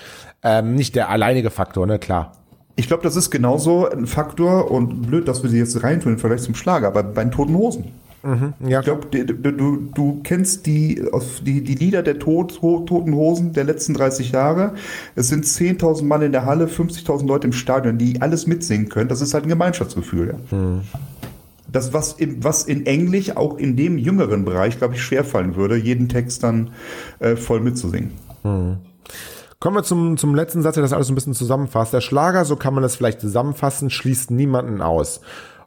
Ähm, nicht der alleinige Faktor, ne, klar. Ich glaube, das ist genauso ein Faktor und blöd, dass wir sie jetzt reintun im Vergleich zum Schlager, aber bei den Toten Hosen. Mhm, ja, ich glaube, du, du, du, kennst die, die, die Lieder der Tod, Toten Hosen der letzten 30 Jahre. Es sind 10.000 Mann in der Halle, 50.000 Leute im Stadion, die alles mitsingen können. Das ist halt ein Gemeinschaftsgefühl. Ja. Mhm. das, was, im, was in Englisch auch in dem jüngeren Bereich, glaube ich, schwerfallen würde, jeden Text dann äh, voll mitzusingen. Hm. Kommen wir zum, zum letzten Satz, der das alles ein bisschen zusammenfasst. Der Schlager, so kann man das vielleicht zusammenfassen, schließt niemanden aus.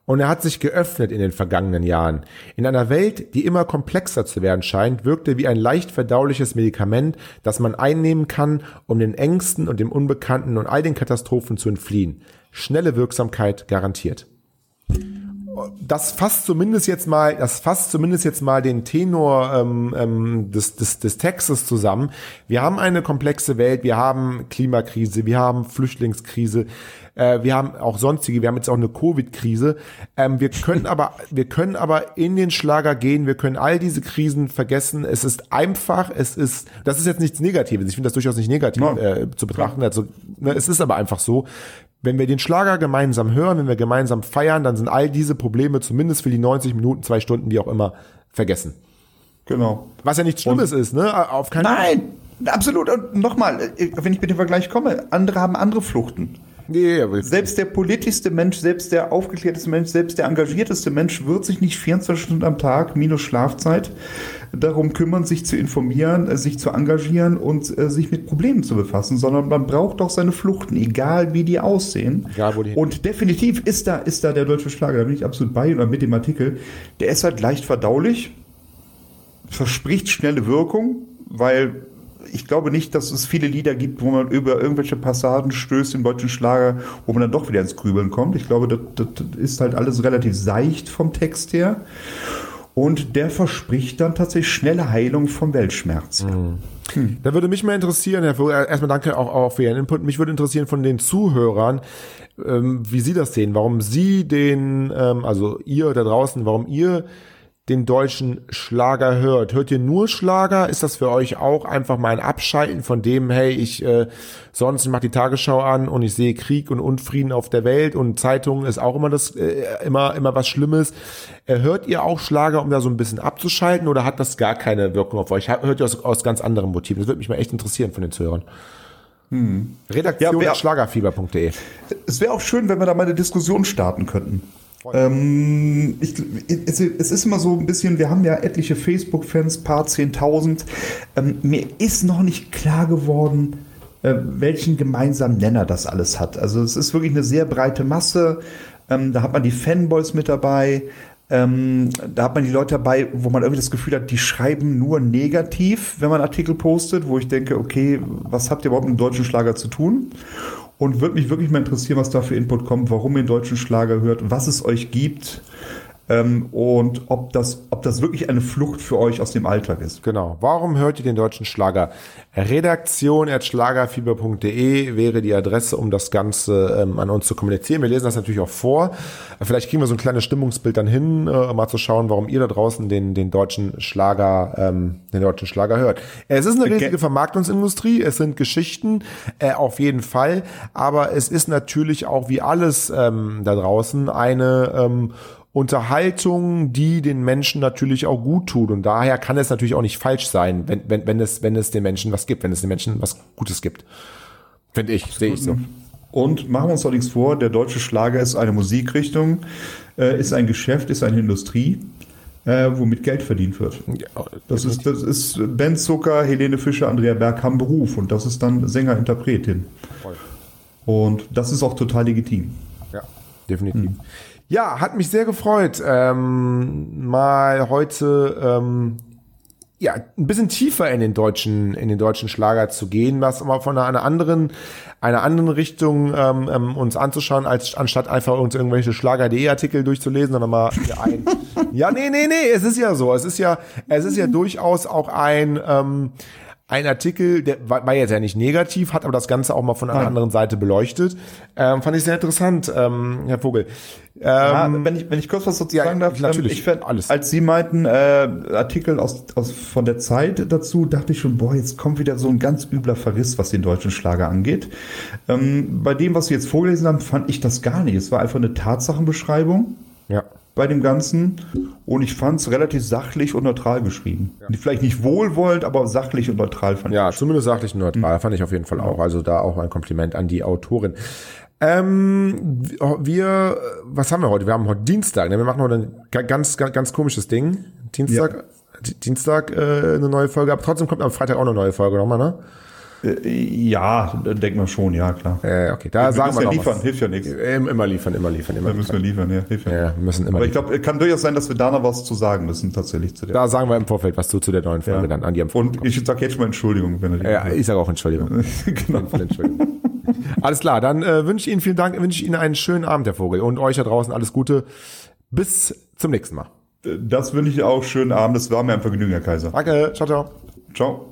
Und er hat sich geöffnet in den vergangenen Jahren. In einer Welt, die immer komplexer zu werden scheint, wirkt er wie ein leicht verdauliches Medikament, das man einnehmen kann, um den Ängsten und dem Unbekannten und all den Katastrophen zu entfliehen. Schnelle Wirksamkeit garantiert das fasst zumindest jetzt mal, das fasst zumindest jetzt mal den Tenor ähm, ähm, des, des, des Textes zusammen. Wir haben eine komplexe Welt, wir haben Klimakrise, wir haben Flüchtlingskrise, äh, wir haben auch sonstige, wir haben jetzt auch eine Covid-Krise. Ähm, wir können aber, wir können aber in den Schlager gehen, wir können all diese Krisen vergessen. Es ist einfach, es ist, das ist jetzt nichts Negatives. Ich finde das durchaus nicht negativ äh, zu betrachten. Also, ne, es ist aber einfach so. Wenn wir den Schlager gemeinsam hören, wenn wir gemeinsam feiern, dann sind all diese Probleme zumindest für die 90 Minuten, zwei Stunden, wie auch immer, vergessen. Genau. Was ja nichts Schlimmes Und ist, ne? Auf keinen Nein, absolut. Und nochmal, äh, wenn ich mit dem Vergleich komme, andere haben andere Fluchten. Nee, selbst der politischste Mensch, selbst der aufgeklärteste Mensch, selbst der engagierteste Mensch wird sich nicht 24 Stunden am Tag minus Schlafzeit darum kümmern, sich zu informieren, äh, sich zu engagieren und äh, sich mit Problemen zu befassen, sondern man braucht doch seine Fluchten, egal wie die aussehen. Egal, wo die und definitiv ist da, ist da der deutsche Schlager, da bin ich absolut bei oder mit dem Artikel. Der ist halt leicht verdaulich, verspricht schnelle Wirkung, weil ich glaube nicht, dass es viele Lieder gibt, wo man über irgendwelche Passagen stößt im deutschen Schlager, wo man dann doch wieder ins Grübeln kommt. Ich glaube, das, das ist halt alles relativ seicht vom Text her. Und der verspricht dann tatsächlich schnelle Heilung vom Weltschmerz. Mhm. Hm. Da würde mich mal interessieren, Herr Vogel, erstmal danke auch, auch für Ihren Input. Mich würde interessieren von den Zuhörern, ähm, wie Sie das sehen, warum Sie den, ähm, also ihr da draußen, warum ihr den deutschen Schlager hört. Hört ihr nur Schlager? Ist das für euch auch einfach mal ein Abschalten von dem, hey, ich äh, sonst mache die Tagesschau an und ich sehe Krieg und Unfrieden auf der Welt und Zeitungen ist auch immer das äh, immer immer was Schlimmes. Äh, hört ihr auch Schlager, um da so ein bisschen abzuschalten oder hat das gar keine Wirkung auf euch? Hört ihr aus, aus ganz anderen Motiven? Das würde mich mal echt interessieren von den Zuhörern. Hm. Redaktion ja, schlagerfieber.de. Es wäre auch schön, wenn wir da mal eine Diskussion starten könnten. Ähm, ich, es, es, ist immer so ein bisschen, wir haben ja etliche Facebook-Fans, paar 10.000. Ähm, mir ist noch nicht klar geworden, äh, welchen gemeinsamen Nenner das alles hat. Also es ist wirklich eine sehr breite Masse. Ähm, da hat man die Fanboys mit dabei. Ähm, da hat man die Leute dabei, wo man irgendwie das Gefühl hat, die schreiben nur negativ, wenn man Artikel postet, wo ich denke, okay, was habt ihr überhaupt mit dem deutschen Schlager zu tun? Und würde mich wirklich mal interessieren, was da für Input kommt, warum ihr deutschen Schlager hört, was es euch gibt ähm, und ob das, ob das wirklich eine Flucht für euch aus dem Alltag ist. Genau. Warum hört ihr den deutschen Schlager? Redaktion at schlagerfieber.de wäre die Adresse, um das Ganze ähm, an uns zu kommunizieren. Wir lesen das natürlich auch vor. Vielleicht kriegen wir so ein kleines Stimmungsbild dann hin, äh, mal zu schauen, warum ihr da draußen den, den deutschen Schlager, ähm, den deutschen Schlager hört. Es ist eine riesige Vermarktungsindustrie, es sind Geschichten, äh, auf jeden Fall, aber es ist natürlich auch wie alles ähm, da draußen eine ähm, Unterhaltung, die den Menschen natürlich auch gut tut. Und daher kann es natürlich auch nicht falsch sein, wenn, wenn, wenn, es, wenn es den Menschen was gibt, wenn es den Menschen was Gutes gibt. Finde ich, sehe ich so. Und machen wir uns doch nichts vor, der deutsche Schlager ist eine Musikrichtung, äh, ist ein Geschäft, ist eine Industrie. Äh, womit Geld verdient wird. Ja, das, ist, das ist Ben Zucker, Helene Fischer, Andrea Berg haben Beruf und das ist dann Sänger-Interpretin. Und das ist auch total legitim. Ja, definitiv. Hm. Ja, hat mich sehr gefreut, ähm, mal heute ähm, ja ein bisschen tiefer in den deutschen in den deutschen Schlager zu gehen, was aber von einer anderen einer anderen Richtung ähm, ähm, uns anzuschauen, als anstatt einfach uns irgendwelche Schlager.de Artikel durchzulesen, sondern mal ein. ja, nee, nee, nee, es ist ja so, es ist ja es ist ja durchaus auch ein ähm, ein Artikel, der war, jetzt ja nicht negativ, hat aber das Ganze auch mal von einer Nein. anderen Seite beleuchtet. Ähm, fand ich sehr interessant, ähm, Herr Vogel. Ähm, ja, wenn, ich, wenn ich kurz was dazu ja, sagen darf, ähm, natürlich, ich fand, alles. als Sie meinten, äh, Artikel aus, aus, von der Zeit dazu, dachte ich schon, boah, jetzt kommt wieder so ein ganz übler Verriss, was den deutschen Schlager angeht. Ähm, bei dem, was Sie jetzt vorgelesen haben, fand ich das gar nicht. Es war einfach eine Tatsachenbeschreibung. Ja bei dem Ganzen und ich fand es relativ sachlich und neutral geschrieben. Ja. Vielleicht nicht wohlwollend, aber sachlich und neutral fand ja, ich. Ja, zumindest sachlich und neutral mhm. fand ich auf jeden Fall auch. Also da auch ein Kompliment an die Autorin. Ähm, wir, was haben wir heute? Wir haben heute Dienstag. Ne? Wir machen heute ein ganz, ganz, ganz komisches Ding. Dienstag, ja. Dienstag äh, eine neue Folge, aber trotzdem kommt am Freitag auch eine neue Folge nochmal, ne? Äh, ja, denkt man schon, ja, klar. Äh, okay, da wir sagen wir ja noch liefern, was. hilft ja nichts. Immer liefern, immer liefern, immer Da müssen wir liefern, ja, hilft ja. Ja, müssen immer Aber ich glaube, kann durchaus sein, dass wir da noch was zu sagen müssen, tatsächlich zu der. Da sagen wir im Vorfeld was zu, zu der neuen Folge Ja. dann an die Und ich sage jetzt schon mal Entschuldigung, wenn er Ja, ich sage auch Entschuldigung. genau. Entschuldigung. Alles klar, dann äh, wünsche ich Ihnen vielen Dank, wünsche ich Ihnen einen schönen Abend, Herr Vogel. Und euch da draußen alles Gute. Bis zum nächsten Mal. Das wünsche ich auch. Schönen Abend. Das war mir ein Vergnügen, Herr Kaiser. Danke, ciao, ciao. Ciao.